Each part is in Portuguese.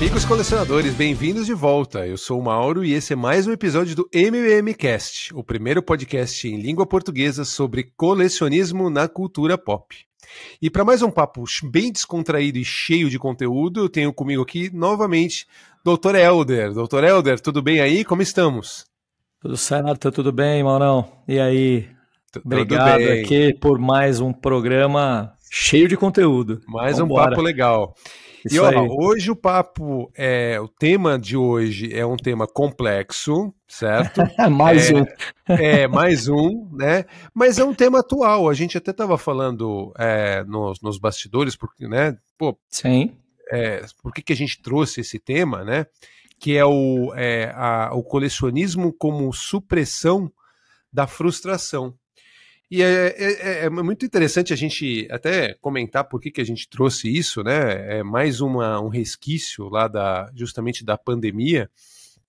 Amigos colecionadores, bem-vindos de volta. Eu sou o Mauro e esse é mais um episódio do MMCast, o primeiro podcast em língua portuguesa sobre colecionismo na cultura pop. E para mais um papo bem descontraído e cheio de conteúdo, eu tenho comigo aqui novamente Dr. Elder. Dr. Elder, tudo bem aí? Como estamos? Tudo certo, tudo bem, Maurão? E aí? Obrigado aqui por mais um programa cheio de conteúdo. Mais Vambora. um papo legal. Isso e ó, hoje o papo é o tema de hoje é um tema complexo, certo? mais é, um. é, mais um, né? Mas é um tema atual. A gente até estava falando é, nos, nos bastidores, porque, né? Pô, Sim. É, por que, que a gente trouxe esse tema, né? Que é o, é, a, o colecionismo como supressão da frustração. E é, é, é, é, muito interessante a gente até comentar por que, que a gente trouxe isso, né? É mais uma, um resquício lá da justamente da pandemia.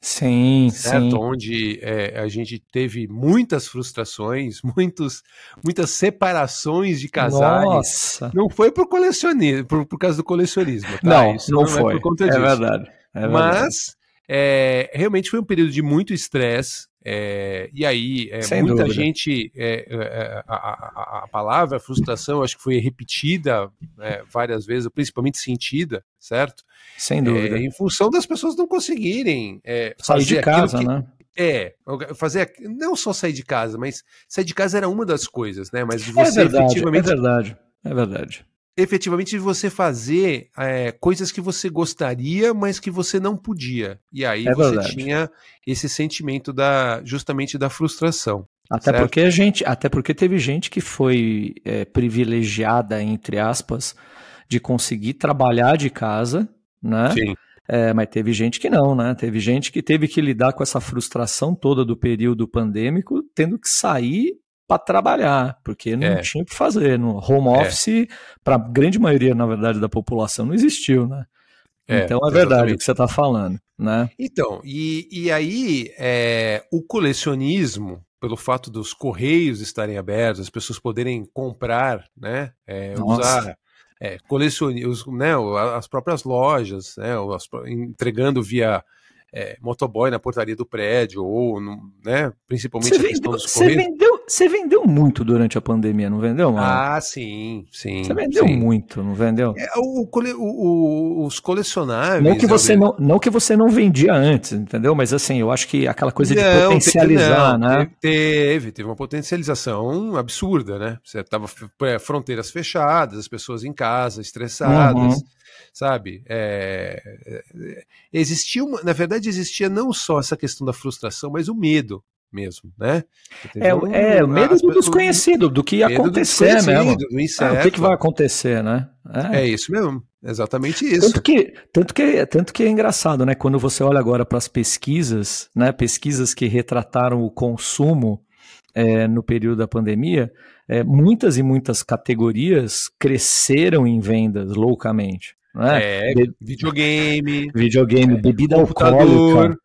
Sim, certo? sim. Onde é, a gente teve muitas frustrações, muitos, muitas separações de casais. Nossa. Não foi por colecionismo, por, por causa do colecionismo. Tá? Não, isso não, não foi. É, por conta disso. é verdade. É verdade. Mas é, realmente foi um período de muito estresse, é, e aí, é, muita dúvida. gente, é, é, é a, a, a, palavra frustração, acho que foi repetida é, várias vezes, principalmente sentida, certo? Sem dúvida. em função das pessoas não conseguirem sair de casa, que, né? É, fazer não só sair de casa, mas sair de casa era uma das coisas, né? Mas você verdade, efetivamente. É verdade, é verdade efetivamente de você fazer é, coisas que você gostaria, mas que você não podia. E aí é você verdade. tinha esse sentimento da justamente da frustração. Até certo? porque a gente, até porque teve gente que foi é, privilegiada entre aspas de conseguir trabalhar de casa, né? Sim. É, mas teve gente que não, né? Teve gente que teve que lidar com essa frustração toda do período pandêmico, tendo que sair para trabalhar, porque não é. tinha o que fazer. No home é. office, é. para a grande maioria, na verdade, da população, não existiu, né? É, então é verdade exatamente. o que você está falando, né? Então, e, e aí é, o colecionismo, pelo fato dos correios estarem abertos, as pessoas poderem comprar, né? É, usar é, colecionismo, né, as próprias lojas, né, as, entregando via é, motoboy na portaria do prédio, ou, né, principalmente você a questão vendeu, dos Você vendeu, você vendeu muito durante a pandemia, não vendeu, mano? Ah, sim, sim. Você vendeu sim. muito, não vendeu? É, o, o, os colecionáveis... Não que, você não, não que você não vendia antes, entendeu? Mas assim, eu acho que aquela coisa não, de potencializar, não, né? Teve, teve uma potencialização absurda, né? Você tava é, fronteiras fechadas, as pessoas em casa, estressadas... Uhum sabe? É, é, existia uma, na verdade existia não só essa questão da frustração, mas o medo mesmo, né? É, um, é, o medo do desconhecido, do que ia acontecer mesmo. Ah, o que, que, vai acontecer, né? É. é isso mesmo, exatamente isso. Tanto que, tanto que, tanto que é engraçado, né? Quando você olha agora para as pesquisas, né? Pesquisas que retrataram o consumo é, no período da pandemia, é, muitas e muitas categorias cresceram em vendas loucamente. É, Be videogame, videogame, bebida alcoólica.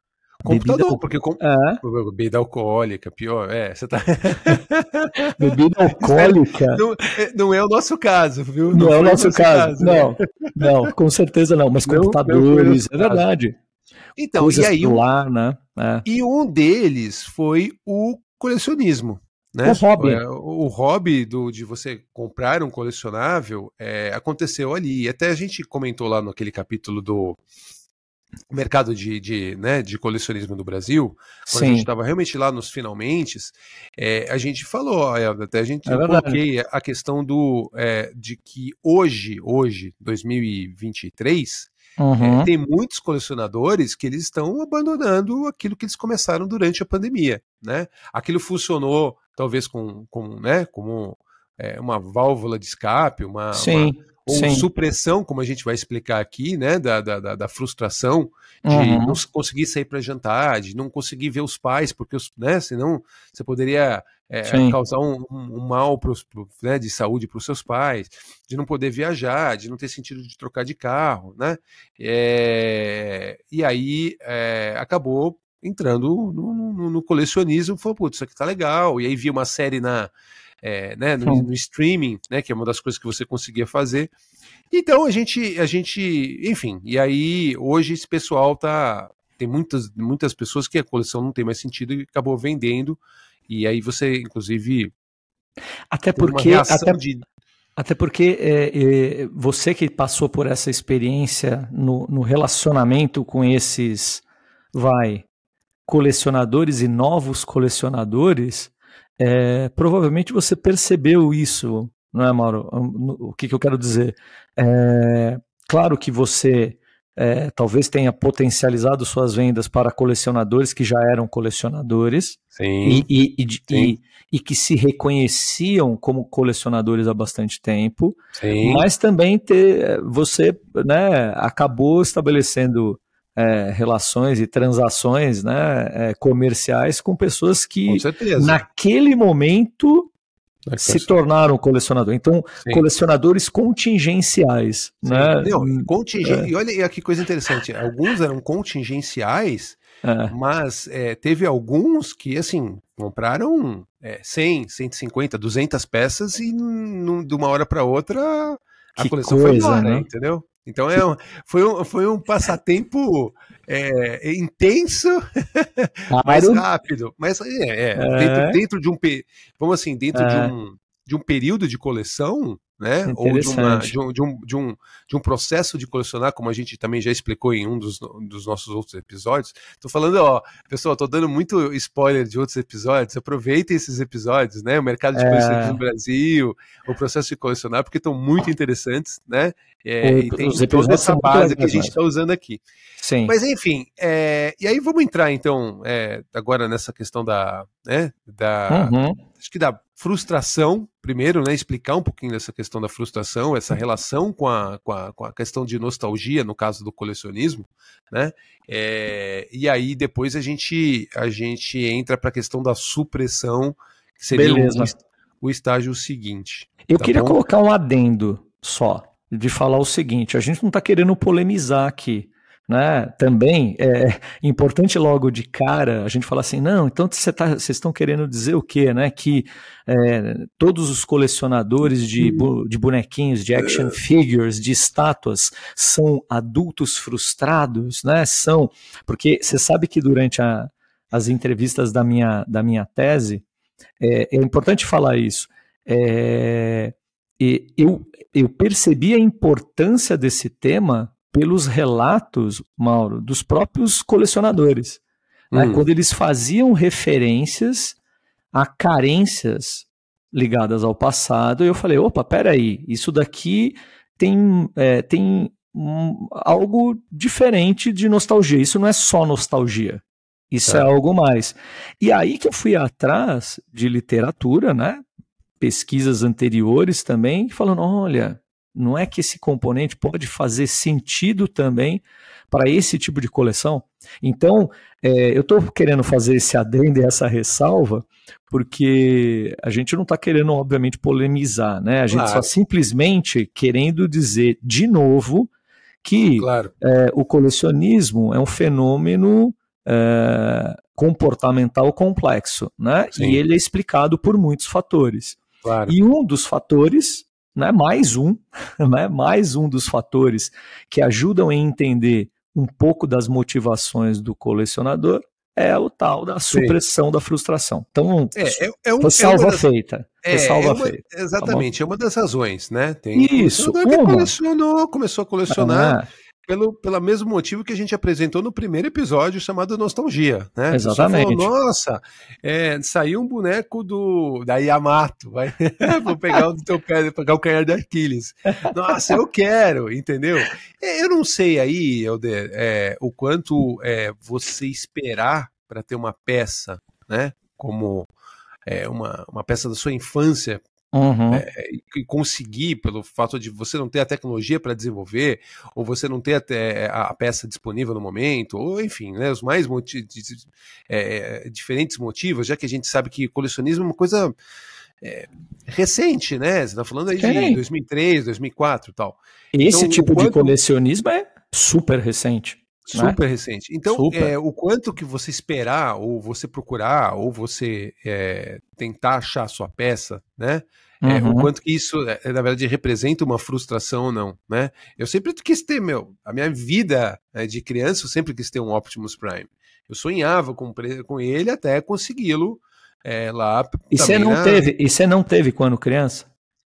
Computador, bebida... porque com... é. bebida alcoólica, pior, é, você tá Bebida alcoólica. Não, é, não, é o nosso caso, viu? Não, não é o nosso, nosso caso, caso não, né? não, com certeza não, mas não, computadores, é verdade. Então, Coisas e aí, celular, né? É. E um deles foi o colecionismo. Né? O hobby. É, o hobby do, de você comprar um colecionável é, aconteceu ali. E até a gente comentou lá naquele capítulo do mercado de, de, né, de colecionismo do Brasil, quando Sim. a gente estava realmente lá nos finalmente, é, a gente falou, até a gente é coloquei a questão do é, de que hoje, hoje, 2023, Uhum. É, tem muitos colecionadores que eles estão abandonando aquilo que eles começaram durante a pandemia, né? Aquilo funcionou talvez com, com né, como é, uma válvula de escape, uma, sim, uma ou sim. supressão, como a gente vai explicar aqui, né, da, da, da frustração de uhum. não conseguir sair para jantar, de não conseguir ver os pais, porque os, né, senão você poderia é, causar um, um, mal pros, pro, né, de saúde para os seus pais, de não poder viajar, de não ter sentido de trocar de carro, né? É, e aí é, acabou entrando no, no, no colecionismo, falou, putz, isso aqui tá legal. E aí vi uma série na, é, né, no, no, streaming, né, que é uma das coisas que você conseguia fazer. Então a gente, a gente, enfim, e aí hoje esse pessoal tá tem muitas, muitas pessoas que a coleção não tem mais sentido e acabou vendendo e aí você inclusive até porque até, de... até porque é, é, você que passou por essa experiência no, no relacionamento com esses vai colecionadores e novos colecionadores, é, provavelmente você percebeu isso, não é, Mauro? O que, que eu quero dizer? É, claro que você é, talvez tenha potencializado suas vendas para colecionadores que já eram colecionadores sim, e, e, sim. e, e, que se reconheciam como colecionadores há bastante tempo, sim. mas também ter, você né, acabou estabelecendo é, relações e transações né, é, comerciais com pessoas que com naquele momento é se tornaram colecionador. Então, Sim. colecionadores contingenciais. Sim. Né? Não, contingen... É. E olha que coisa interessante. Alguns eram contingenciais, é. mas é, teve alguns que, assim, compraram é, 100, 150, 200 peças e de uma hora para outra a que coleção coisa, foi embora, né? entendeu? Então é um, foi, um, foi um passatempo é, intenso, mais rápido. Mas é, é, é. Dentro, dentro, de um vamos assim, dentro de é. um de um período de coleção, né? Ou de, uma, de, um, de, um, de, um, de um processo de colecionar, como a gente também já explicou em um dos, dos nossos outros episódios. Tô falando, ó, pessoal, tô dando muito spoiler de outros episódios. Aproveitem esses episódios, né? O mercado de é... colecionadores no Brasil, o processo de colecionar, porque estão muito interessantes, né? É, o, e tem toda essa base que a gente está usando aqui. Sim. Mas enfim, é, e aí vamos entrar então é, agora nessa questão da, né, da, uhum. acho que da frustração primeiro, né, explicar um pouquinho dessa questão da frustração, essa relação com a, com a, com a questão de nostalgia no caso do colecionismo, né, é, e aí depois a gente a gente entra para a questão da supressão, que seria o, o, estágio seguinte. Eu tá queria bom? colocar um adendo só de falar o seguinte: a gente não está querendo polemizar aqui. Né? Também é importante logo de cara a gente falar assim, não, então tá, vocês estão querendo dizer o quê? Né? Que é, todos os colecionadores de, de bonequinhos, de action figures, de estátuas, são adultos frustrados, né? São, porque você sabe que durante a, as entrevistas da minha, da minha tese, é, é importante falar isso. É, eu, eu percebi a importância desse tema pelos relatos, Mauro, dos próprios colecionadores. Né? Hum. Né, quando eles faziam referências a carências ligadas ao passado, eu falei, opa, peraí, isso daqui tem, é, tem um, algo diferente de nostalgia. Isso não é só nostalgia. Isso é. é algo mais. E aí que eu fui atrás de literatura, né? Pesquisas anteriores também, falando, olha, não é que esse componente pode fazer sentido também para esse tipo de coleção? Então, é, eu estou querendo fazer esse adendo e essa ressalva, porque a gente não está querendo, obviamente, polemizar, né? A gente claro. só simplesmente querendo dizer de novo que claro. é, o colecionismo é um fenômeno é, comportamental complexo, né? Sim. E ele é explicado por muitos fatores. Claro. E um dos fatores né, mais um, né, mais um dos fatores que ajudam a entender um pouco das motivações do colecionador é o tal da supressão Sim. da frustração. Então, é, é, é um, foi salva é das, feita. É, salva é uma, feita. Tá exatamente, tá é uma das razões, né? Tem Isso, uma. que colecionou, começou a colecionar. Pelo, pelo mesmo motivo que a gente apresentou no primeiro episódio chamado Nostalgia, né? Exatamente. Falou, Nossa, é, saiu um boneco do da Yamato, vai, vou pegar o do teu pé, pegar o canhar de Aquiles. Nossa, eu quero, entendeu? É, eu não sei aí, Helder, é, o quanto é, você esperar para ter uma peça, né? Como é, uma, uma peça da sua infância Uhum. É, e conseguir, pelo fato de você não ter a tecnologia para desenvolver, ou você não ter até a peça disponível no momento, ou enfim, né, os mais motivos, é, diferentes motivos, já que a gente sabe que colecionismo é uma coisa é, recente, né? Você está falando aí de 2003, 2004 e tal. Esse então, tipo quanto... de colecionismo é super recente. Né? Super né? recente. Então, é, o quanto que você esperar, ou você procurar, ou você é, tentar achar a sua peça, né? É, uhum. o quanto que isso, é, na verdade, representa uma frustração ou não, né? Eu sempre quis ter, meu, a minha vida né, de criança, eu sempre quis ter um Optimus Prime. Eu sonhava com, com ele até consegui-lo é, lá. E você não na... teve? E você não teve quando criança?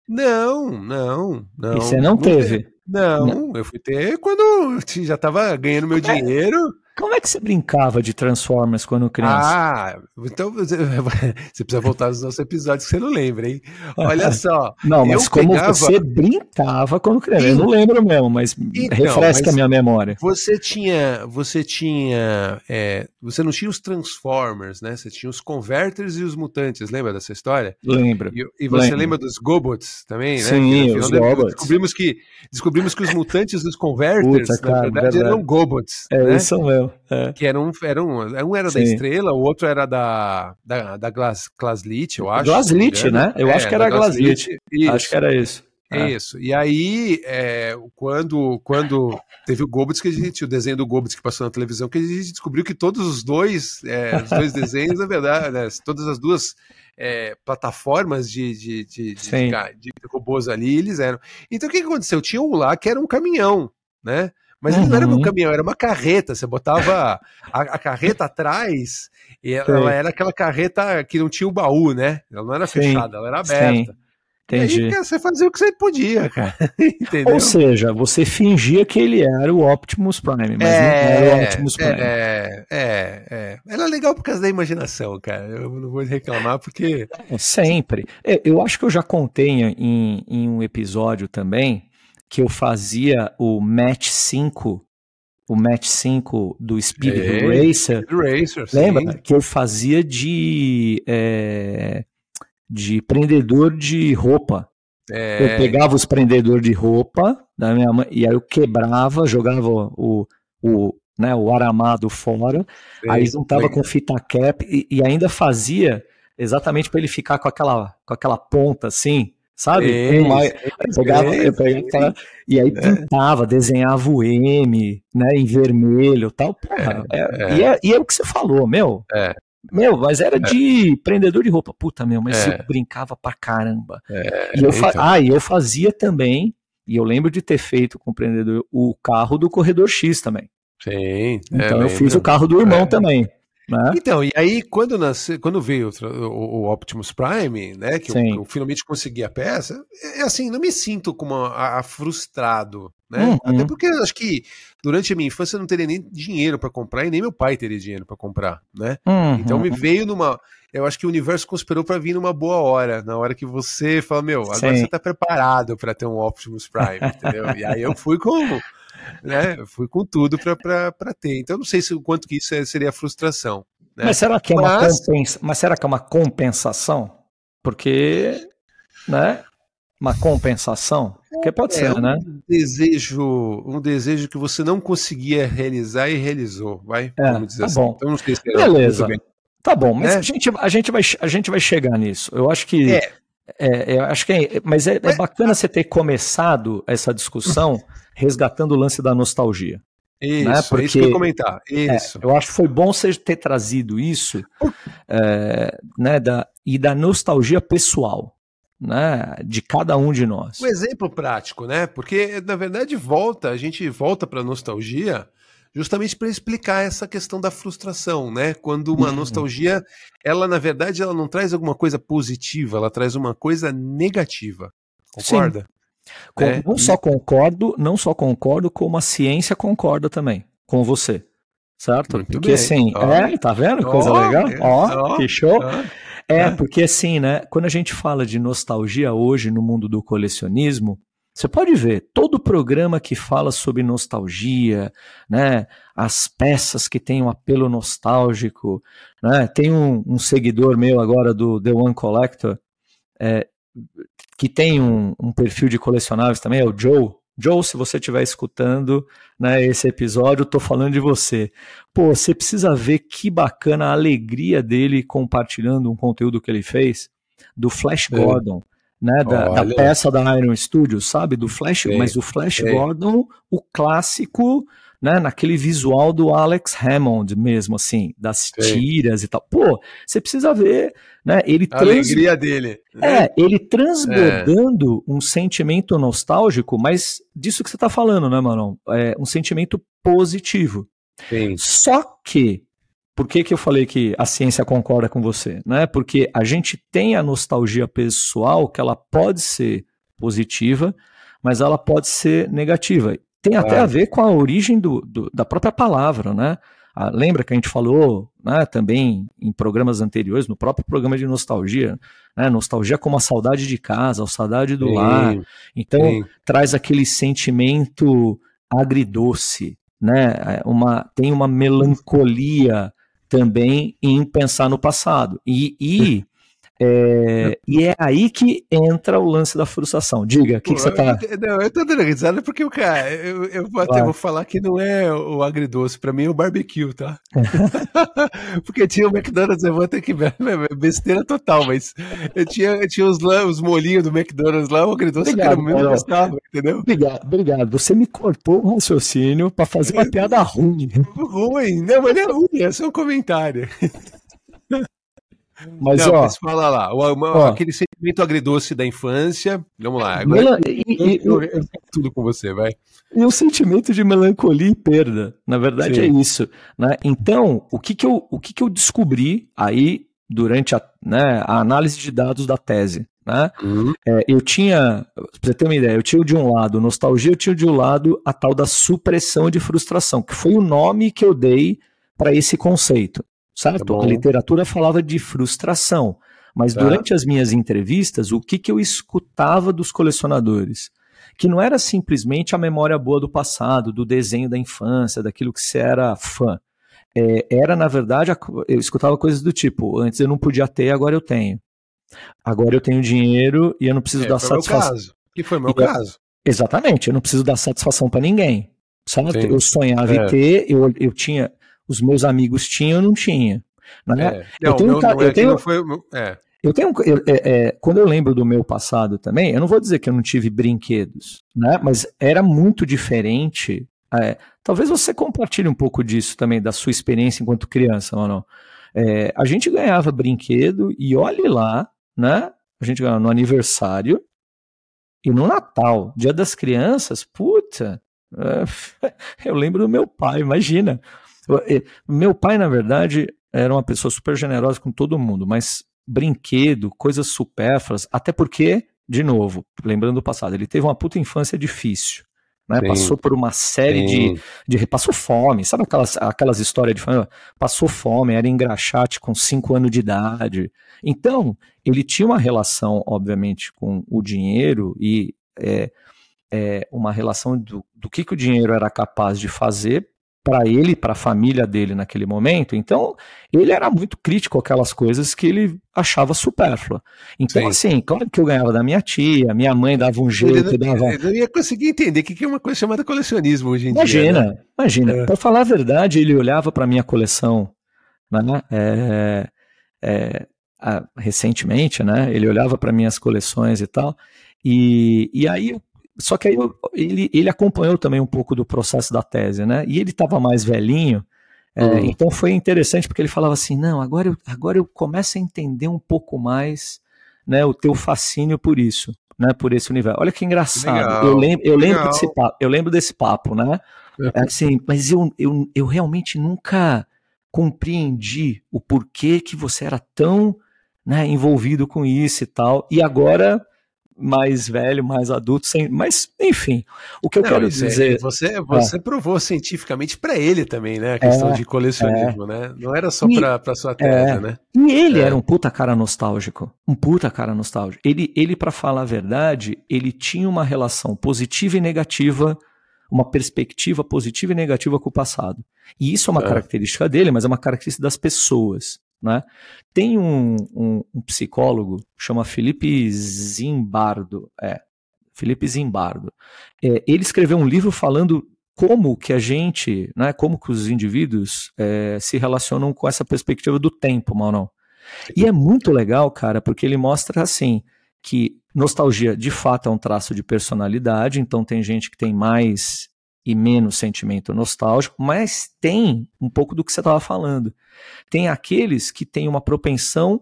Não, não, não. E você não, não teve? Não, não, eu fui ter quando já estava ganhando meu é, dinheiro. Como é que você brincava de Transformers quando criança? Ah, então você precisa voltar aos nossos episódios que você não lembra, hein? Olha só. Não, mas como pegava... você brincava quando criança? Eu não lembro mesmo, mas então, refresca mas a minha memória. Você tinha, você tinha, é, você não tinha os Transformers, né? Você tinha os Converters e os Mutantes, lembra dessa história? Lembro. E, e você lembro. lembra dos Gobots também, né? Sim, os Gobots. Descobrimos que, descobrimos que os Mutantes dos Converters, Puta, cara, na verdade, verdade, eram Gobots. É, né? isso mesmo. É. Que era um, era um, um era Sim. da Estrela, o outro era da, da, da Glas, Glaslit, eu acho. Glaslit, né? Eu é, acho que era Glaslit. Acho que era isso. É. Isso. E aí, é, quando, quando teve o Goblins, que a gente, o desenho do Goblins que passou na televisão, que a gente descobriu que todos os dois, é, os dois desenhos, na verdade, né, todas as duas é, plataformas de, de, de, de, robôs ali, eles eram. Então o que, que aconteceu? Tinha um lá que era um caminhão, né? Mas uhum. não era um uhum. caminhão, era uma carreta. Você botava a, a carreta atrás e ela, era aquela carreta que não tinha o baú, né? Ela não era Sim. fechada, ela era aberta. Sim. Entendi. E aí, você fazia o que você podia, cara. Entendeu? Ou seja, você fingia que ele era o Optimus Prime, mas é, não era o Optimus Prime. É, é, é. Era legal por causa da imaginação, cara. Eu não vou reclamar porque. Sempre. É, eu acho que eu já contei em, em um episódio também que eu fazia o Match 5, o Match 5 do Speed Ei, Racer. Speed Racer Lembra? Sim. Que eu fazia de, é, de prendedor de roupa. É. Eu pegava os prendedores de roupa da minha mãe e aí eu quebrava, jogava o, o, né, o aramado fora, aí juntava com fita cap e, e ainda fazia exatamente para ele ficar com aquela, com aquela ponta assim, sabe? É, uma, eu pegava, eu pegava, e aí pintava, desenhava o M, né, em vermelho tal. Porra, é, é, e, é, e é o que você falou, meu. É. Meu, mas era de prendedor de roupa. Puta, meu, mas eu brincava pra caramba. e eu então. Ah, e eu fazia também, e eu lembro de ter feito com o prendedor o carro do Corredor X também. Sim. Então eu fiz o carro do irmão também. Né? Então, e aí quando, nasce, quando veio o, o, Optimus Prime, né, que eu, eu, finalmente consegui a peça, é, é assim, não me sinto como a, a frustrado, né? Uhum. Até porque acho que durante a minha infância eu não teria nem dinheiro para comprar e nem meu pai teria dinheiro para comprar, né? Uhum. Então me veio numa, eu acho que o universo conspirou para vir numa boa hora, na hora que você fala, meu, agora Sim. você tá preparado para ter um Optimus Prime, entendeu? E aí eu fui com né? Fui com tudo para ter. Então não sei se o quanto que isso é, seria frustração. Né? Mas será que é uma Mas... compensa... Mas será que é uma compensação? Porque, né? Uma compensação? Porque pode é, ser, um né? Desejo, um desejo que você não conseguia realizar e realizou, vai? É, Vamos dizer tá assim. Bom. Então não sei se Beleza. Tá bom, mas é. a, gente, a, gente vai, a gente vai chegar nisso. Eu acho que. É. É, eu acho que é, mas é, é bacana você ter começado essa discussão resgatando o lance da nostalgia. Isso, né? Porque, é isso que eu ia comentar. É, isso. É, eu acho que foi bom você ter trazido isso é, né, da, e da nostalgia pessoal. Né, de cada um de nós. Um exemplo prático, né? Porque na verdade volta, a gente volta para nostalgia justamente para explicar essa questão da frustração, né? Quando uma uhum. nostalgia, ela na verdade ela não traz alguma coisa positiva, ela traz uma coisa negativa. Concorda? Com, é. Não só concordo, não só concordo, como a ciência concorda também com você. Certo? Muito porque bem. assim, oh. é, tá vendo? Coisa oh, legal? Ó, oh, que show. É, porque assim, né? Quando a gente fala de nostalgia hoje no mundo do colecionismo, você pode ver todo programa que fala sobre nostalgia, né? As peças que têm um apelo nostálgico, né? Tem um, um seguidor meu agora do The One Collector, é, que tem um, um, perfil de colecionáveis também, é o Joe. Joe, se você estiver escutando né, esse episódio, estou falando de você. Pô, você precisa ver que bacana a alegria dele compartilhando um conteúdo que ele fez do Flash é. Gordon. Né, da, da, peça da Iron Studios, sabe? Do Flash, mas o Flash Gordon, o clássico né, naquele visual do Alex Hammond mesmo, assim, das Sim. tiras e tal. Pô, você precisa ver, né? Ele a trans... alegria dele. Né? É, ele transbordando é. um sentimento nostálgico, mas disso que você tá falando, né, mano? É um sentimento positivo. Sim. Só que por que, que eu falei que a ciência concorda com você? Né? Porque a gente tem a nostalgia pessoal que ela pode ser positiva, mas ela pode ser negativa. Tem até a ver com a origem do, do da própria palavra, né? Ah, lembra que a gente falou né, também em programas anteriores, no próprio programa de nostalgia, né, nostalgia como a saudade de casa, a saudade do sim, lar. Então, sim. traz aquele sentimento agridoce, né? É, uma, tem uma melancolia também em pensar no passado. E, e, é, e é aí que entra o lance da frustração. Diga, o que, que, você tá. Não, eu tô dando risada porque o cara, eu, eu até vou falar que não é o agridoce, pra mim é o barbecue, tá? porque tinha o McDonald's, eu vou ter que ver, besteira total, mas eu tinha, eu tinha os, os molinhos do McDonald's lá, o agridoce obrigado, que era mesmo gostava, entendeu? Obrigado, obrigado. Você me cortou o raciocínio pra fazer uma piada ruim. Ruim, não, mas não é ruim, é só um comentário. Mas, não, ó, mas fala lá, o, ó, aquele sentimento agridoce da infância. Vamos lá, agora e, e, eu, eu, eu, tudo com você, vai. E o sentimento de melancolia e perda, na verdade Sim. é isso. Né? Então, o que, que, eu, o que, que eu descobri aí durante a, né, a análise de dados da tese? Né? Uhum. É, eu tinha, pra você ter uma ideia, eu tinha de um lado nostalgia, eu tinha de um lado a tal da supressão de frustração, que foi o nome que eu dei para esse conceito certo? Tá a literatura falava de frustração, mas tá. durante as minhas entrevistas, o que, que eu escutava dos colecionadores? Que não era simplesmente a memória boa do passado, do desenho da infância, daquilo que você era fã. É, era, na verdade, eu escutava coisas do tipo: antes eu não podia ter, agora eu tenho. Agora eu tenho dinheiro e eu não preciso é, dar satisfação. Caso. Que foi o meu e caso. exatamente, eu não preciso dar satisfação para ninguém. Certo? Eu sonhava é. em ter, eu, eu tinha os meus amigos tinham, eu não tinha. Né? É. eu tenho, eu tenho, foi, é. eu tenho eu, é, é, quando eu lembro do meu passado também, eu não vou dizer que eu não tive brinquedos, né? Mas era muito diferente. É, talvez você compartilhe um pouco disso também da sua experiência enquanto criança, ou não? É, a gente ganhava brinquedo e olhe lá, né? A gente ganhava no aniversário e no Natal, Dia das Crianças, puta. É, eu lembro do meu pai, imagina. Meu pai, na verdade, era uma pessoa super generosa com todo mundo, mas brinquedo, coisas supérfluas, até porque, de novo, lembrando do passado, ele teve uma puta infância difícil. Né? Passou por uma série de, de. Passou fome, sabe aquelas, aquelas histórias de família? Passou fome, era engraxate com 5 anos de idade. Então, ele tinha uma relação, obviamente, com o dinheiro e é, é, uma relação do, do que, que o dinheiro era capaz de fazer para ele, para a família dele naquele momento. Então, ele era muito crítico aquelas coisas que ele achava supérflua. Então, Sim. assim, claro que eu ganhava da minha tia, minha mãe dava um jeito, eu não, dava. Eu não ia conseguir entender o que é uma coisa chamada colecionismo hoje em imagina, dia. Né? Imagina, é. Para falar a verdade, ele olhava para minha coleção, né? É, é, recentemente, né? Ele olhava para minhas coleções e tal. E, e aí só que aí eu, ele, ele acompanhou também um pouco do processo da tese, né? E ele estava mais velhinho, é, uhum. então foi interessante porque ele falava assim: não, agora eu, agora eu começo a entender um pouco mais né, o teu fascínio por isso, né? Por esse universo. Olha que engraçado. Legal, eu lembro, eu lembro desse papo, eu lembro desse papo, né? É assim, mas eu, eu, eu realmente nunca compreendi o porquê que você era tão né, envolvido com isso e tal. E agora mais velho, mais adulto, sem, mas enfim, o que eu não, quero é, dizer. É, você você é. provou cientificamente para ele também, né? A questão é, de colecionismo, né? Não era só para sua tese, é. né? E ele era um puta cara nostálgico, um puta cara nostálgico. Ele, ele para falar a verdade, ele tinha uma relação positiva e negativa uma perspectiva positiva e negativa com o passado. E isso é uma é. característica dele, mas é uma característica das pessoas. Né? Tem um, um, um psicólogo, chama Felipe Zimbardo, é, Felipe Zimbardo. É, ele escreveu um livro falando como que a gente, né, como que os indivíduos é, se relacionam com essa perspectiva do tempo, não? E é muito legal, cara, porque ele mostra assim que nostalgia de fato é um traço de personalidade, então tem gente que tem mais e menos sentimento nostálgico, mas tem um pouco do que você estava falando. Tem aqueles que têm uma propensão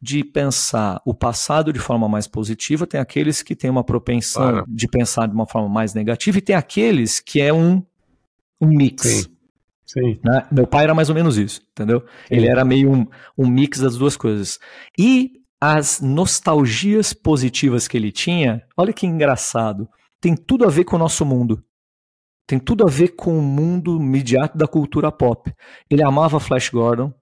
de pensar o passado de forma mais positiva, tem aqueles que têm uma propensão claro. de pensar de uma forma mais negativa, e tem aqueles que é um, um mix. Sim. Sim. Né? Meu pai era mais ou menos isso, entendeu? Sim. Ele era meio um, um mix das duas coisas. E as nostalgias positivas que ele tinha, olha que engraçado, tem tudo a ver com o nosso mundo tem tudo a ver com o mundo imediato da cultura pop. Ele amava Flash Gordon,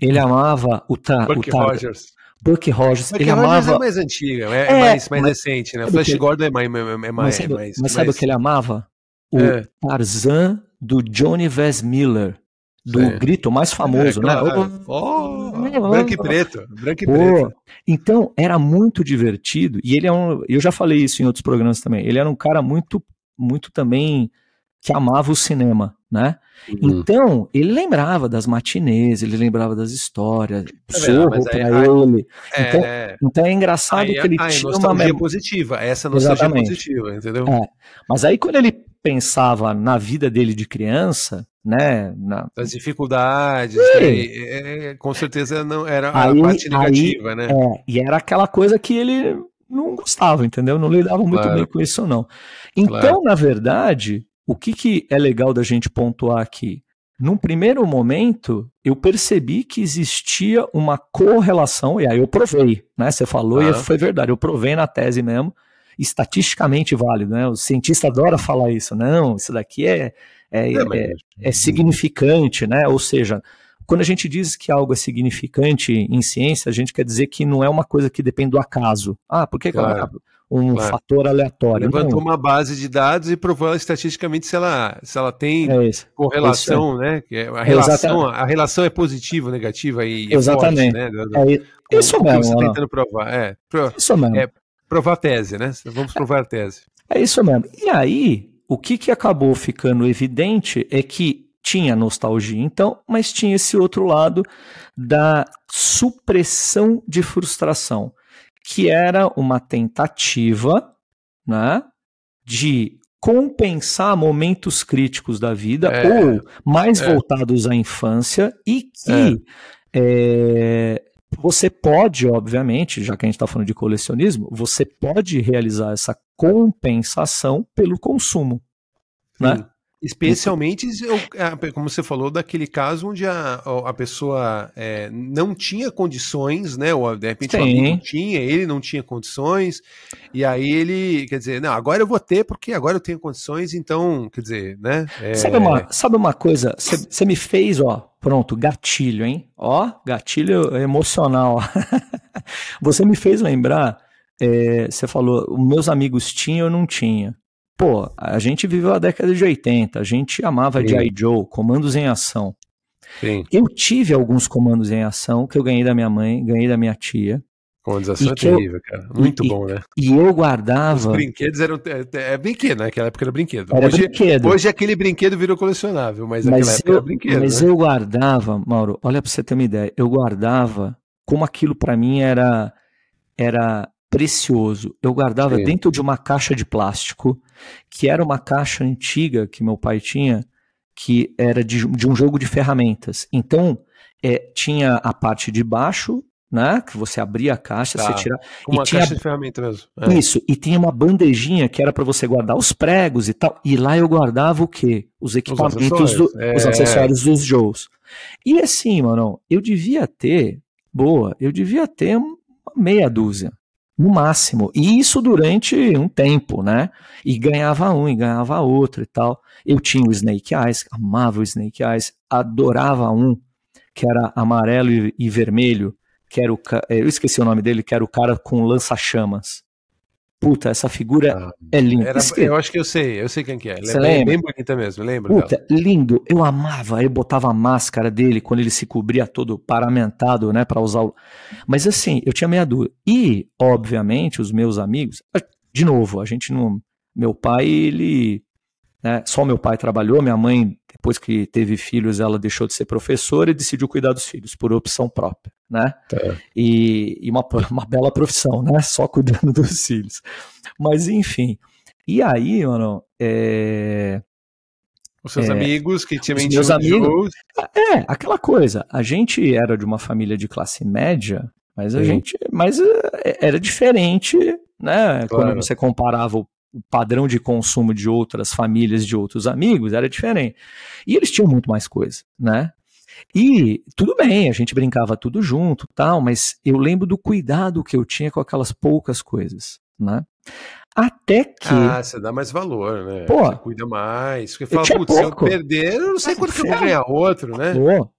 ele amava o ta, Bucky o Rogers. Bucky Rogers. Bucky ele Rogers amava... é mais antiga, é, é mais, mais mas, recente, né? Flash Gordon é mais, é mais, mas sabe, mais, mas sabe o que ele amava? O é. Tarzan do Johnny Vess Miller. Do grito mais famoso, é, claro. né? Oh, oh, branco e preto. Branco e preto. Então, era muito divertido. E ele é um. Eu já falei isso em outros programas também. Ele era um cara muito, muito também que amava o cinema, né? Uhum. Então, ele lembrava das matinês, ele lembrava das histórias, é sorro pra ele. É, então, é, então é engraçado aí, que ele aí, tinha uma memória positiva, essa nostalgia Exatamente. positiva, entendeu? É. Mas aí quando ele pensava na vida dele de criança, né, na... das dificuldades, né, é, com certeza não era aí, a parte negativa, aí, né? É, e era aquela coisa que ele não gostava, entendeu? Não lidava muito claro. bem com isso não. Então, claro. na verdade, o que, que é legal da gente pontuar aqui? Num primeiro momento, eu percebi que existia uma correlação, e aí eu provei, né? Você falou ah. e foi verdade, eu provei na tese mesmo, estatisticamente válido, né? O cientista adora falar isso, não, isso daqui é, é, é, é, é significante, né? Ou seja, quando a gente diz que algo é significante em ciência, a gente quer dizer que não é uma coisa que depende do acaso. Ah, por que, claro. que um claro. fator aleatório. Levantou uma base de dados e provou ela estatisticamente se ela, se ela tem é correlação, é. né? É a, relação, a relação é positiva ou negativa e é Exatamente. É forte, né? É, isso o, mesmo. você está tentando provar. É, pro, isso mesmo. É, provar a tese, né? Vamos provar a tese. É isso mesmo. E aí, o que, que acabou ficando evidente é que tinha nostalgia, então, mas tinha esse outro lado da supressão de frustração que era uma tentativa né, de compensar momentos críticos da vida é, ou mais é. voltados à infância e que é. é você pode, obviamente, já que a gente está falando de colecionismo, você pode realizar essa compensação pelo consumo. Né? Especialmente, como você falou, daquele caso onde a, a pessoa é, não tinha condições, né? Ou de repente não tinha, ele não tinha condições, e aí ele, quer dizer, não, agora eu vou ter porque agora eu tenho condições, então, quer dizer, né? É... Sabe, uma, sabe uma coisa? Você me fez, ó, pronto, gatilho, hein? Ó, gatilho emocional. você me fez lembrar, você é, falou, meus amigos tinham ou não tinha. Pô, a gente viveu a década de 80, a gente amava G.I. Joe, comandos em ação. Sim. Eu tive alguns comandos em ação que eu ganhei da minha mãe, ganhei da minha tia. Comandização é terrível, eu, cara. Muito e, bom, né? E eu guardava. Os brinquedos eram. É, é brinquedo, né? Naquela época era brinquedo. Era hoje, brinquedo. hoje aquele brinquedo virou colecionável, mas, mas naquela época eu, era brinquedo. Mas né? eu guardava, Mauro, olha pra você ter uma ideia, eu guardava como aquilo para mim era, era precioso. Eu guardava Sim. dentro de uma caixa de plástico, que era uma caixa antiga que meu pai tinha, que era de, de um jogo de ferramentas. Então, é, tinha a parte de baixo, né? Que você abria a caixa, tá. você tirava. Uma e tinha, caixa de ferramenta mesmo. É. Isso, e tinha uma bandejinha que era para você guardar os pregos e tal. E lá eu guardava o quê? Os equipamentos, os acessórios, do, é. os acessórios dos jogos. E assim, mano, eu devia ter, boa, eu devia ter uma meia dúzia no máximo. E isso durante um tempo, né? E ganhava um e ganhava outro e tal. Eu tinha o Snake Eyes, amava o Snake Eyes, adorava um que era amarelo e, e vermelho, que era o eu esqueci o nome dele, que era o cara com lança-chamas. Puta, essa figura ah, é linda. Era, eu acho que eu sei, eu sei quem que é. Ela é bem, bem, bonita mesmo, lembro. Puta, dela. lindo. Eu amava, eu botava a máscara dele quando ele se cobria todo paramentado, né, para usar o... Mas assim, eu tinha meia dúvida. E, obviamente, os meus amigos, de novo, a gente não... Meu pai, ele... Né, só meu pai trabalhou, minha mãe, depois que teve filhos, ela deixou de ser professora e decidiu cuidar dos filhos, por opção própria né? Tá. E, e uma, uma bela profissão, né? Só cuidando dos filhos. Mas enfim. E aí, mano, é... Os seus é, amigos que tinham meus amigos. É, aquela coisa. A gente era de uma família de classe média, mas a Sim. gente. Mas é, era diferente, né? Claro. Quando você comparava o o padrão de consumo de outras famílias, de outros amigos, era diferente. E eles tinham muito mais coisa, né? E tudo bem, a gente brincava tudo junto, tal, mas eu lembro do cuidado que eu tinha com aquelas poucas coisas, né? Até que. Ah, você dá mais valor, né? Pô, você cuida mais. Porque fala, putz, se eu perder, eu não sei quando que eu vou ganhar outro, né? Pô.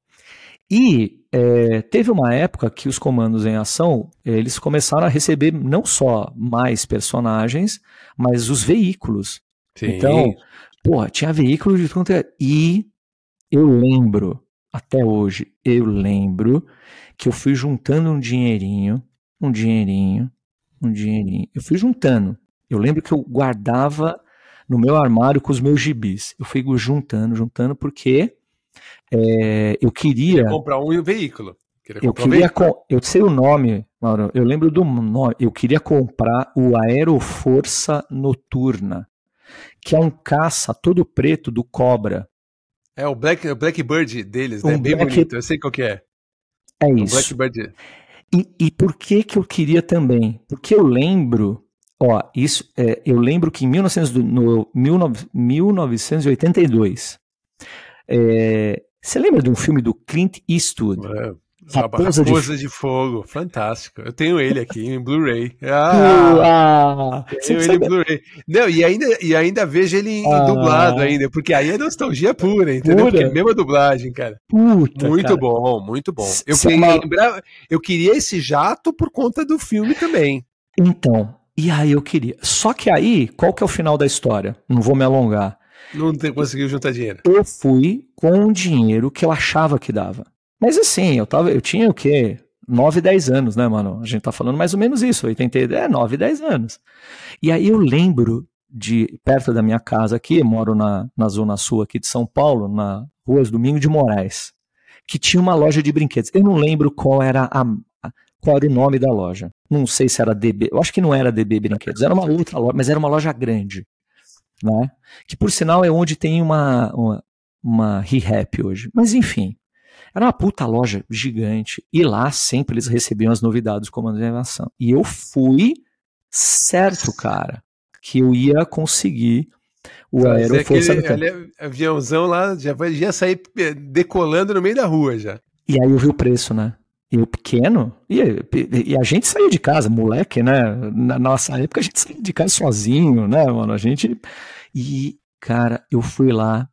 E é, teve uma época que os comandos em ação eles começaram a receber não só mais personagens, mas os veículos. Sim. Então, porra, tinha veículos de tudo. É, e eu lembro, até hoje, eu lembro que eu fui juntando um dinheirinho, um dinheirinho, um dinheirinho. Eu fui juntando. Eu lembro que eu guardava no meu armário com os meus gibis. Eu fui juntando, juntando, porque é, eu queria. comprar um veículo. eu queria. Um eu sei o nome, Mauro. Eu lembro do nome. Eu queria comprar o Aeroforça Noturna, que é um caça todo preto do Cobra. É o Black, o Blackbird deles, né? Um Bem Black... bonito. Eu sei qual que é. É isso. O Blackbird. E, e por que que eu queria também? Porque eu lembro Ó, isso, é, eu lembro que em 1900, no, 1982, é, você lembra de um filme do Clint Eastwood? É. Raposa, Raposa de... de... Fogo, fantástico. Eu tenho ele aqui em Blu-ray. Ah, ah, tenho ele em Blu-ray. Não, e ainda, e ainda vejo ele em ah, dublado ainda, porque aí é nostalgia pura, entendeu? Pura? Porque é a mesma dublagem, cara. Puta, muito cara. bom, muito bom. Eu queria, lembrar, eu queria esse jato por conta do filme também. Então, e aí eu queria. Só que aí, qual que é o final da história? Não vou me alongar. Não conseguiu juntar dinheiro. Eu fui com o dinheiro que eu achava que dava. Mas assim, eu tava, eu tinha o quê? 9, 10 anos, né, mano? A gente tá falando mais ou menos isso, 80, é 9, 10 anos. E aí eu lembro de, perto da minha casa aqui, moro na, na zona sul aqui de São Paulo, na rua Domingo de Moraes, que tinha uma loja de brinquedos. Eu não lembro qual era a, qual era o nome da loja. Não sei se era DB, eu acho que não era DB Brinquedos, era uma outra loja, mas era uma loja grande né? Que por sinal é onde tem uma, uma, uma ReHap hoje. Mas enfim, era uma puta loja gigante. E lá sempre eles recebiam as novidades do comando de animação. E eu fui certo, cara, que eu ia conseguir o aeroforça. Aquele, aviãozão lá já vai já sair decolando no meio da rua já. E aí eu vi o preço, né? Eu pequeno, e, e, a gente saía de casa, moleque, né? Na nossa época a gente saía de casa sozinho, né, mano? A gente. E, cara, eu fui lá,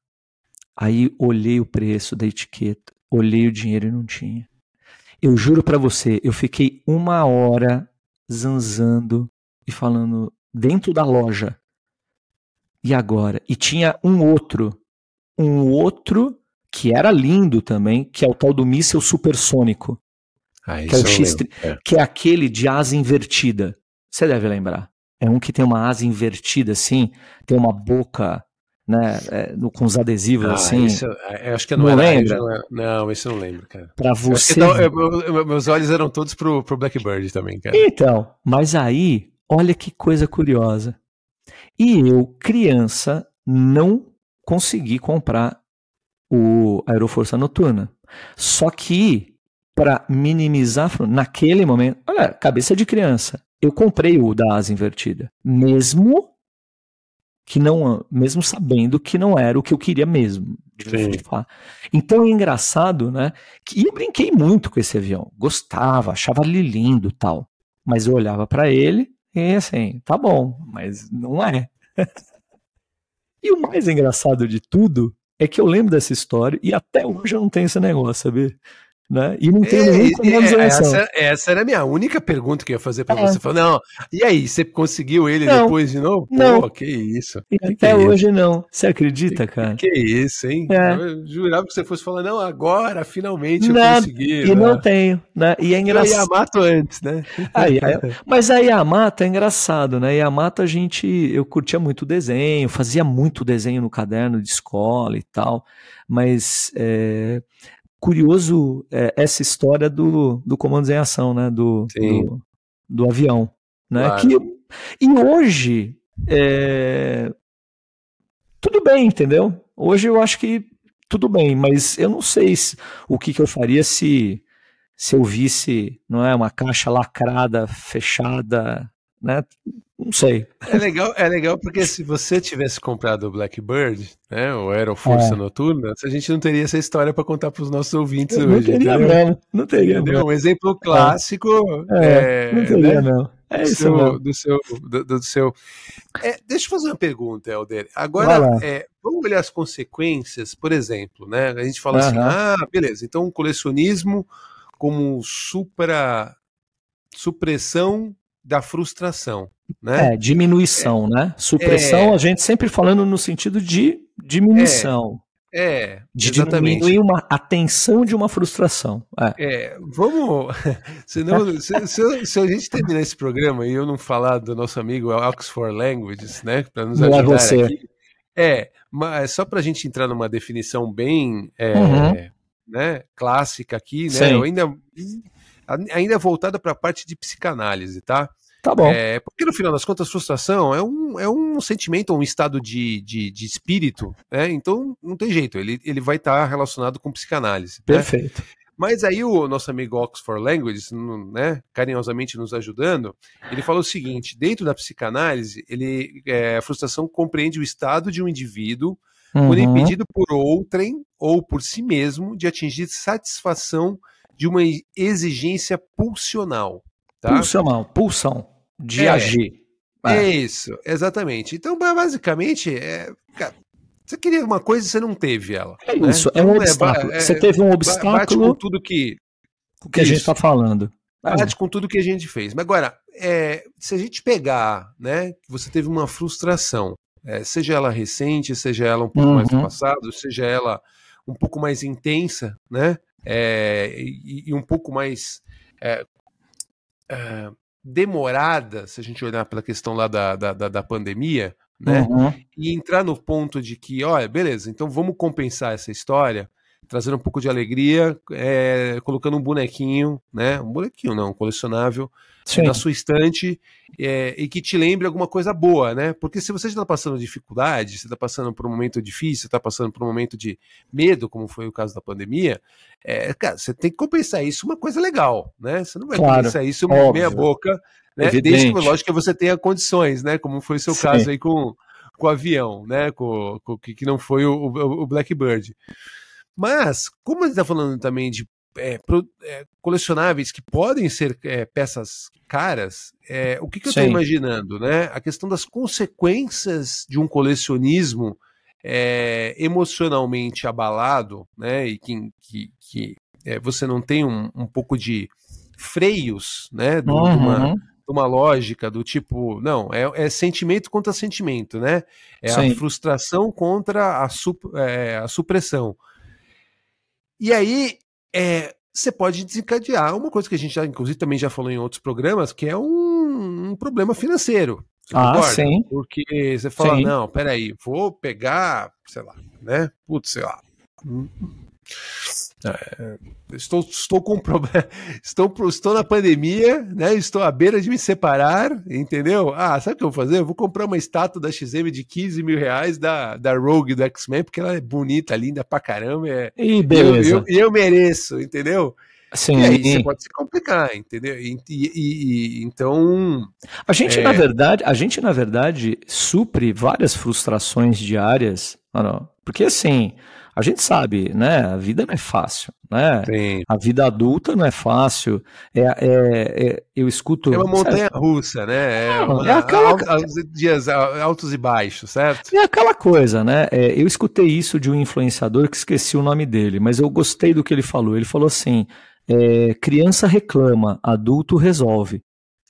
aí olhei o preço da etiqueta, olhei o dinheiro e não tinha. Eu juro para você, eu fiquei uma hora zanzando e falando dentro da loja. E agora? E tinha um outro, um outro que era lindo também, que é o tal do míssil supersônico. Ah, que é o X, é. que é aquele de asa invertida. Você deve lembrar. É um que tem uma asa invertida assim, tem uma boca, né, é, com os adesivos ah, assim. Isso, é, acho que não, não lembra. Não, é, não, isso eu não lembro, cara. Para você. Não, eu, meus olhos eram todos pro, pro Blackbird também, cara. Então, mas aí, olha que coisa curiosa. E eu, criança, não consegui comprar o Aeroforça Noturna. Só que para minimizar naquele momento. Olha, cabeça de criança. Eu comprei o da asa invertida, mesmo que não, mesmo sabendo que não era o que eu queria mesmo. Então é engraçado, né? Que eu brinquei muito com esse avião, gostava, achava ele lindo, tal. Mas eu olhava para ele e assim, tá bom, mas não é. e o mais engraçado de tudo é que eu lembro dessa história e até hoje eu não tenho esse negócio, sabe? Né? E não tem é, nenhum comando é, essa, essa era a minha única pergunta que eu ia fazer para é. você. Falou, não, e aí, você conseguiu ele não, depois de novo? Não. Pô, que isso. E que até que hoje isso? não. Você acredita, cara? Que, que isso, hein? É. Eu jurava que você fosse falar, não, agora, finalmente eu consegui. E né? não tenho, né? E é engraçado. Eu Yamato antes, né? Aí, aí, mas a Yamato é engraçado, né? Yamato a gente, eu curtia muito desenho, fazia muito desenho no caderno de escola e tal, mas é, curioso é, essa história do, do comandos em ação, né? Do, do, do, avião. Né? Claro. Que, e hoje, é, tudo bem, entendeu? Hoje eu acho que tudo bem, mas eu não sei se, o que, que eu faria se se eu visse, não é, uma caixa lacrada, fechada, né? Não sei. É legal, é legal porque se você tivesse comprado o Blackbird, né, ou era o Força é. Noturna, a gente não teria essa história para contar para os nossos ouvintes não hoje. Teria não, não teria não. Um exemplo clássico. É, é, não teria né? não. É isso seu, mesmo. Do seu, do, do seu. É, deixa eu fazer uma pergunta, Helder. Agora, é, vamos olhar as consequências, por exemplo, né? A gente fala assim, ah, beleza, então o colecionismo como supra, supressão da frustração. Né? É, diminuição, é, né? Supressão, é, a gente sempre falando no sentido de diminuição. É, é de exatamente. diminuir uma atenção de uma frustração. É, é vamos. Senão, se, se, se, a gente terminar esse programa e eu não falar do nosso amigo Oxford Languages, né? Para nos ajudar não é você. aqui. É, mas só para a gente entrar numa definição bem é, uhum né, clássica aqui, né? Ainda ainda voltada para a parte de psicanálise, tá? Tá bom. É, porque no final das contas, frustração é um, é um sentimento, um estado de, de, de espírito, né? Então não tem jeito, ele, ele vai estar tá relacionado com psicanálise. Né? Perfeito. Né? Mas aí o nosso amigo Oxford Languages, né, carinhosamente nos ajudando, ele fala o seguinte: dentro da psicanálise, ele, é, a frustração compreende o estado de um indivíduo uhum. quando impedido por outrem ou por si mesmo de atingir satisfação de uma exigência pulsional. Tá? Pulsional, pulsão, de é, agir. É. é isso, exatamente. Então, basicamente, é, cara, você queria uma coisa e você não teve ela. É né? isso, é um então, é, obstáculo. É, você teve um obstáculo. Bate com tudo que. O que a gente está falando. Bate com tudo que a gente fez. Mas agora, é, se a gente pegar, né, que você teve uma frustração, seja ela recente, seja ela um pouco uhum. mais do passado, seja ela um pouco mais intensa, né? E, e, um pouco mais é, é, demorada, se a gente olhar pela questão lá da, da, da pandemia, né? Uhum. E entrar no ponto de que, olha, beleza, então vamos compensar essa história, trazendo um pouco de alegria, é, colocando um bonequinho, né? Um bonequinho não, um colecionável Sim. na sua estante é, e que te lembre alguma coisa boa, né? Porque se você está passando dificuldade, você está passando por um momento difícil, está passando por um momento de medo, como foi o caso da pandemia, é, cara, você tem que compensar isso uma coisa legal, né? Você não vai claro, compensar isso óbvio. meia boca, né? Desde que, lógico, que você tenha condições, né? Como foi o seu Sim. caso aí com, com o avião, né? Com, com que não foi o, o, o Blackbird. Mas, como a gente está falando também de é, pro, é, colecionáveis que podem ser é, peças caras, é, o que, que eu estou imaginando? Né? A questão das consequências de um colecionismo é, emocionalmente abalado, né? e que, que, que é, você não tem um, um, pouco de freios né? Do, uhum. de, uma, de, uma, lógica do tipo, não, é, sentimento contra sentimento, né? É Sim. a frustração contra a, sup, a supressão. E aí, é, você pode desencadear uma coisa que a gente já, inclusive, também já falou em outros programas, que é um, um problema financeiro. ah, concorda? sim. Porque você fala, sim. não, peraí, vou pegar, sei lá, né? Putz, sei lá. É, estou, estou com problema. Estou, estou na pandemia, né? Estou à beira de me separar, entendeu? Ah, sabe o que eu vou fazer? Eu vou comprar uma estátua da XM de 15 mil reais da, da Rogue do X-Men, porque ela é bonita, linda pra caramba. É, e beleza. E eu, eu, eu, mereço, entendeu? Sim. E aí você pode se complicar, entendeu? E, e, e então. A gente, é... na verdade, a gente, na verdade, supre várias frustrações diárias. Porque assim. A gente sabe, né? A vida não é fácil, né? Sim. A vida adulta não é fácil. É, é, é eu escuto. É uma montanha certo? russa, né? É, uma, é aquela... dias altos e baixos, certo? É aquela coisa, né? É, eu escutei isso de um influenciador que esqueci o nome dele, mas eu gostei do que ele falou. Ele falou assim: é, criança reclama, adulto resolve.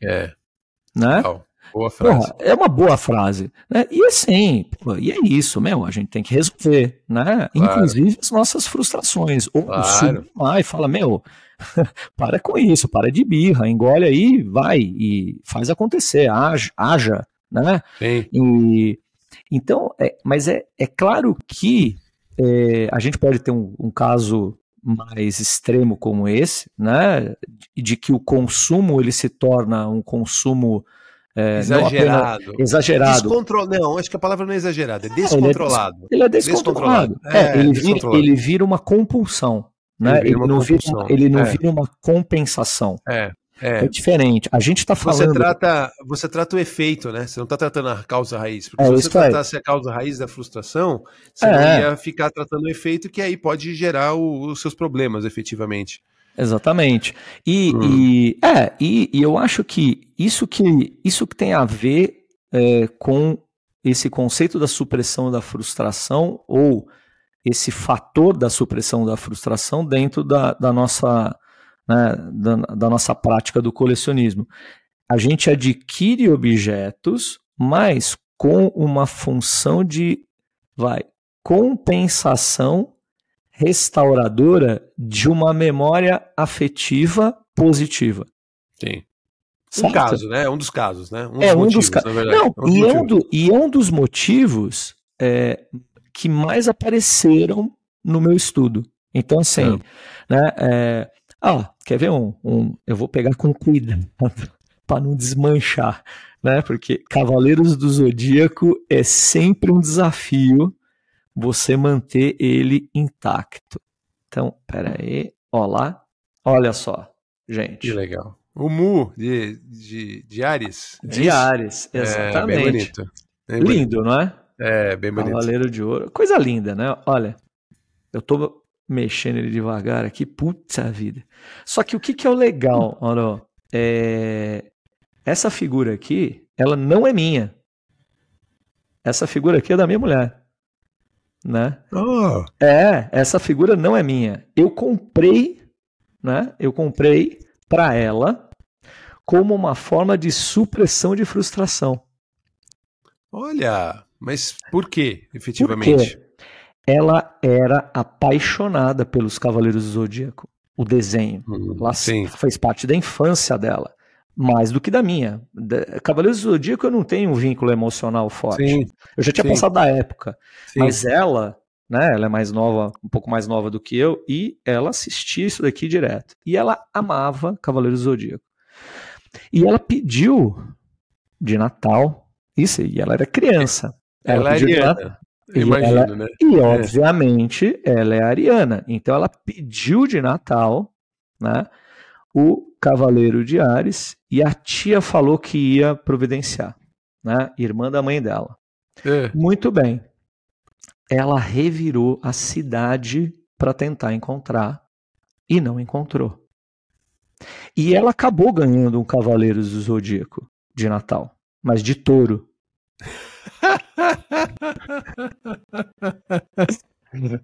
É. Né? Legal. Boa frase. Porra, é uma boa frase. Né? E assim, pô, e é isso, meu, a gente tem que resolver, né? Claro. Inclusive as nossas frustrações. Ou claro. lá e fala, meu, para com isso, para de birra, engole aí, vai e faz acontecer, haja, haja né? Sim. E, então, é, mas é, é claro que é, a gente pode ter um, um caso mais extremo como esse, né, de que o consumo ele se torna um consumo É, exagerado. Apenas, exagerado. Descontro... Não, acho que a palavra não é exagerado, é descontrolado. Ele é, des... ele é descontrolado. descontrolado. É, é, ele, descontrolado. Vira, ele vira uma compulsão. Né? Ele, ele não, compulsão. Vira, ele não é. vira uma compensação. É. É. é, diferente. A gente está falando. Você trata, você trata o efeito, né? Você não está tratando a causa raiz. Porque é, se você tratasse a causa raiz da frustração, você é. ia ficar tratando o efeito que aí pode gerar o, os seus problemas, efetivamente. Exatamente. E, hum. e é, e, e, eu acho que isso que isso que tem a ver é, com esse conceito da supressão da frustração ou esse fator da supressão da frustração dentro da, da nossa né, da, da nossa prática do colecionismo. A gente adquire objetos, mas com uma função de vai compensação restauradora de uma memória afetiva positiva. Sim. Certo? Um caso, né? Um dos casos, né? Um é um dos casos. Não, um e, é um do, e é um dos motivos é, que mais apareceram no meu estudo. Então, assim, é. né? É, ah, quer ver um, um? Eu vou pegar com cuidado para não desmanchar, né? Porque Cavaleiros do Zodíaco é sempre um desafio você manter ele intacto. Então, pera aí, ó lá, olha só, gente. Que legal. O Mu de, de, de Ares. É de Ares, exatamente. É, bem bonito. Bem Lindo, bonito. não é? É, bem bonito. Cavaleiro de Ouro. Coisa linda, né? Olha, eu tô mexendo ele devagar aqui, puta vida. Só que o que, que é o legal, olha, é... essa figura aqui, ela não é minha. Essa figura aqui é da minha mulher né? Oh. É, essa figura não é minha. Eu comprei, né? Eu comprei para ela como uma forma de supressão de frustração. Olha, mas por quê, efetivamente? Por Ela era apaixonada pelos Cavaleiros do Zodíaco, o desenho. Hum, Ela sim. fez parte da infância dela mais do que da minha. Cavaleiros do Zodíaco eu não tenho um vínculo emocional forte. Sim, eu já tinha sim. passado da época. Sim. Mas ela, né, ela é mais nova, um pouco mais nova do que eu, e ela assistia isso daqui direto. E ela amava Cavaleiros do Zodíaco. E ela pediu de Natal, isso, e ela era criança. Ela, ela é ariana. Imagino, ela, né? E é. obviamente ela é ariana. Então ela pediu de Natal, né? O Cavaleiro de Ares e a tia falou que ia providenciar, né? Irmã da mãe dela. É. Muito bem. Ela revirou a cidade para tentar encontrar e não encontrou. E ela acabou ganhando um Cavaleiro do Zodíaco de Natal, mas de touro.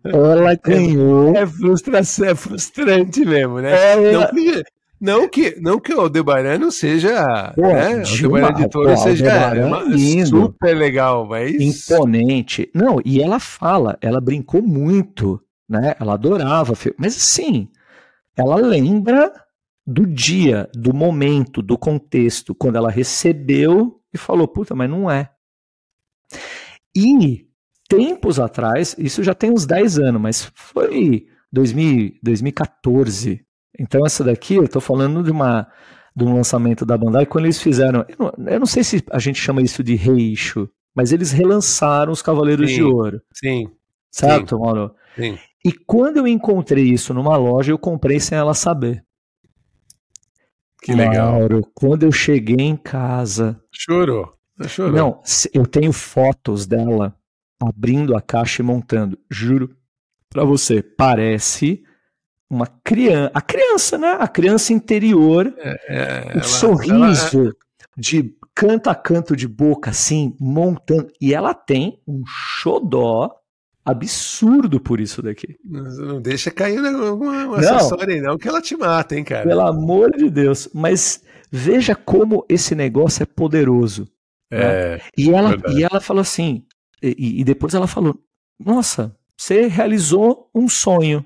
ela ganhou. É frustração, é frustrante mesmo, né? Ela... Não, não que, não que o Aldebaran não seja. Pô, né? O Aldebaran de seja é super legal, mas. Imponente. Não, e ela fala, ela brincou muito, né? Ela adorava. Mas assim, ela lembra do dia, do momento, do contexto, quando ela recebeu e falou: puta, mas não é. E tempos atrás, isso já tem uns 10 anos, mas foi 2000, 2014 então essa daqui, eu estou falando de uma de um lançamento da Bandai, quando eles fizeram, eu não, eu não, sei se a gente chama isso de reissue, mas eles relançaram os Cavaleiros sim, de Ouro. Sim. Certo, sim, Mauro? Sim. E quando eu encontrei isso numa loja, eu comprei sem ela saber. Que legal. Mauro, quando eu cheguei em casa. Chorou. Chorou. Não, eu tenho fotos dela abrindo a caixa e montando. Juro pra você, parece uma criança, a criança, né? A criança interior, é, é, o ela, sorriso ela... de canto a canto de boca, assim, montando. E ela tem um xodó absurdo por isso daqui. Não deixa cair uma, uma acessória aí, não, que ela te mata, hein, cara. Pelo amor de Deus. Mas veja como esse negócio é poderoso. É, né? e, ela, e ela falou assim, e, e depois ela falou: Nossa, você realizou um sonho.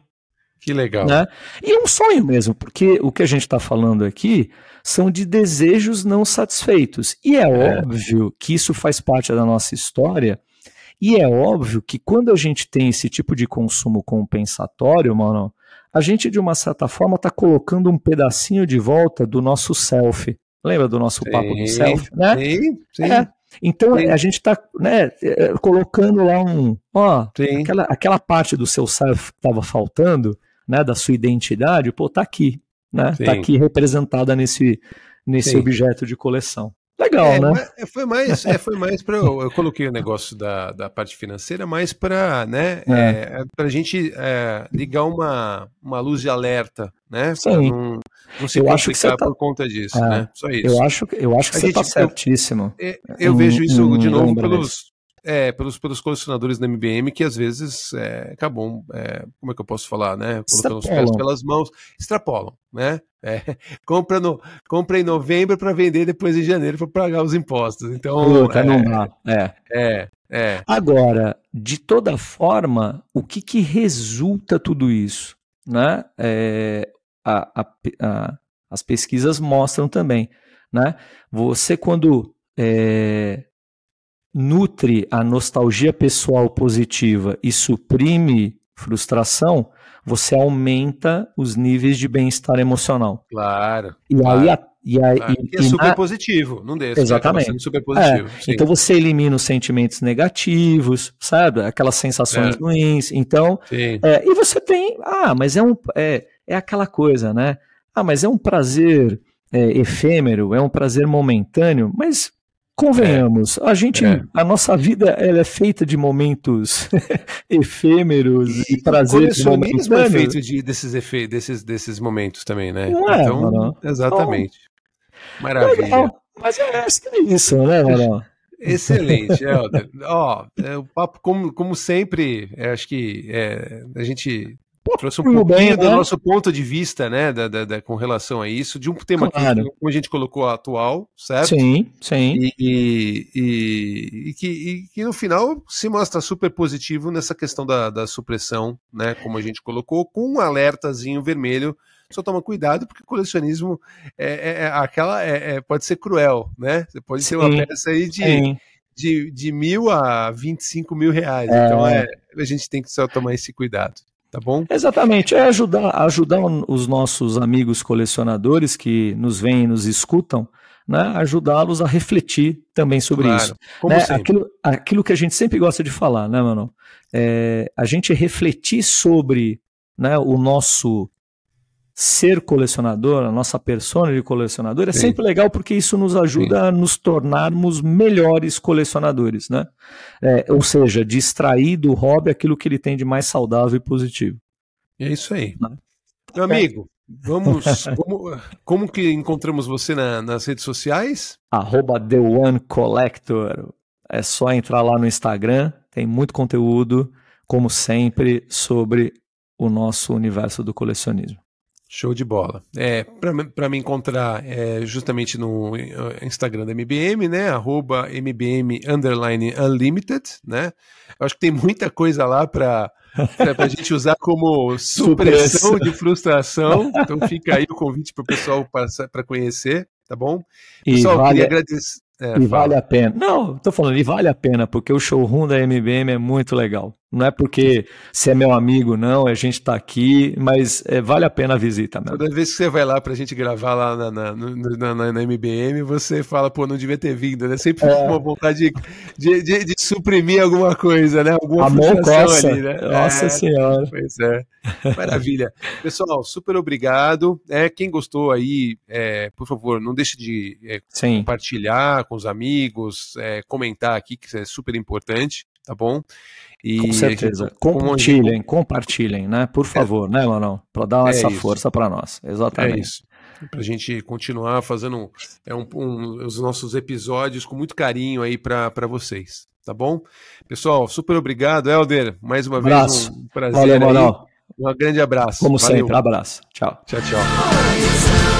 Que legal. Né? E é um sonho mesmo, porque o que a gente está falando aqui são de desejos não satisfeitos. E é, é, óbvio que isso faz parte da nossa história. E é óbvio que quando a gente tem esse tipo de consumo compensatório, mano, a gente de uma certa forma está colocando um pedacinho de volta do nosso self Lembra do nosso sim, papo do self? Né? Sim, sim. É. Então sim. a gente está né, é, colocando lá um, ó, aquela, aquela parte do seu self que estava faltando, né, da sua identidade, pô, tá aqui, né? Tá aqui representada nesse, nesse objeto de coleção. Legal, é, né? É, foi mais, é, foi mais para eu, eu, coloquei o negócio da, da parte financeira, mais para, né, é. é a gente é, ligar uma, uma luz de alerta, né? Sim. Não, não se eu acho que você tá... por conta disso, é, né? Só isso. Eu acho, eu acho que a você está certíssimo. Eu, eu vejo isso de novo pelos, é, pelos, pelos colecionadores da MBM que às vezes é, acabam, é, como é que eu posso falar, né? Colocando os pés pelas mãos, extrapolam, né? É, compra, no, compra em novembro para vender depois em janeiro para pagar os impostos. Então. Puta, é, não dá. É. é. É. Agora, de toda forma, o que, que resulta tudo isso? Né? É, a, a, a, as pesquisas mostram também. Né? Você, quando é, nutre a nostalgia pessoal positiva e suprime frustração, você aumenta os níveis de bem-estar emocional. Claro. E claro, aí a, e aí, claro. E, é super na... positivo, não deixa. Exatamente. Super positivo, é, então você elimina os sentimentos negativos, sabe? Aquelas sensações é. ruins. Então, é, e você tem, ah, mas é um, é, é aquela coisa, né? Ah, mas é um prazer é, efêmero, é um prazer momentâneo, mas Convenhamos, é. a gente, é. a nossa vida ela é feita de momentos efêmeros e, e prazeres momentâneos. é feito de, desses, efe, desses, desses momentos também, né? Não é, então, mano. exatamente. Maravilha. Legal. Mas é, é isso, né, mano? Excelente, Helder. Ó, é, o papo, como, como sempre, é, acho que é, a gente trouxe um pouquinho bem, do né? nosso ponto de vista, né, da, da, da, com relação a isso, de um tema claro. que, como a gente colocou, atual, certo? Sim, sim. E, e, e, e que, que, no final se mostra super positivo nessa questão da, da supressão, né, como a gente colocou, com um alertazinho vermelho só toma cuidado porque o colecionismo é, é, é aquela é, é, pode ser cruel, né? Você pode sim, ter uma peça aí de, de, de mil a 25 mil reais. É. Então é, a gente tem que só tomar esse cuidado tá bom? Exatamente, é ajudar, ajudar os nossos amigos colecionadores que nos veem e nos escutam, né, ajudá-los a refletir também sobre claro, isso. Né? Aquilo, aquilo que a gente sempre gosta de falar, né, mano? É, a gente refletir sobre né, o nosso ser colecionador, a nossa persona de colecionador, é Sim. sempre legal porque isso nos ajuda Sim. a nos tornarmos melhores colecionadores, né? É, ou seja, distrair do hobby aquilo que ele tem de mais saudável e positivo. É isso aí. Né? Meu amigo, vamos. como, como que encontramos você na, nas redes sociais? Arroba The One Collector. É só entrar lá no Instagram, tem muito conteúdo, como sempre, sobre o nosso universo do colecionismo. Show de bola. É, para me encontrar é, justamente no Instagram da MBM, né? Arroba MBM underline unlimited, né? Eu acho que tem muita coisa lá para a gente usar como supressão de frustração. Então fica aí o convite para o pessoal para conhecer, tá bom? Pessoal, e vale, queria agradecer. É, e vale a pena. Não, tô falando, e vale a pena, porque o showroom da MBM é muito legal. Não é porque você é meu amigo, não, a gente está aqui, mas é, vale a pena a visita mesmo. Toda vez que você vai lá para a gente gravar lá na, na, na, na, na, MBM, você fala, pô, não devia ter vindo, né? Sempre é. uma vontade de, de, de, suprimir alguma coisa, né? Alguma frustração ali, né? Nossa é, Senhora. Pois é. Maravilha. Pessoal, super obrigado. É, quem gostou aí, é, por favor, não deixe de é, compartilhar com os amigos, é, comentar aqui, que isso é super importante, tá bom? E Com certeza. Gente, compartilhem, compartilhem, né? Por favor, é. né, Manão? Para dar é essa isso. força para nós. Exatamente. É isso. Para a gente continuar fazendo é um, um, os nossos episódios com muito carinho aí para vocês, tá bom? Pessoal, super obrigado. Helder, mais uma vez um prazer. Valeu, Manão. Um grande abraço. Como Valeu. sempre, abraço. Tchau. Tchau, tchau.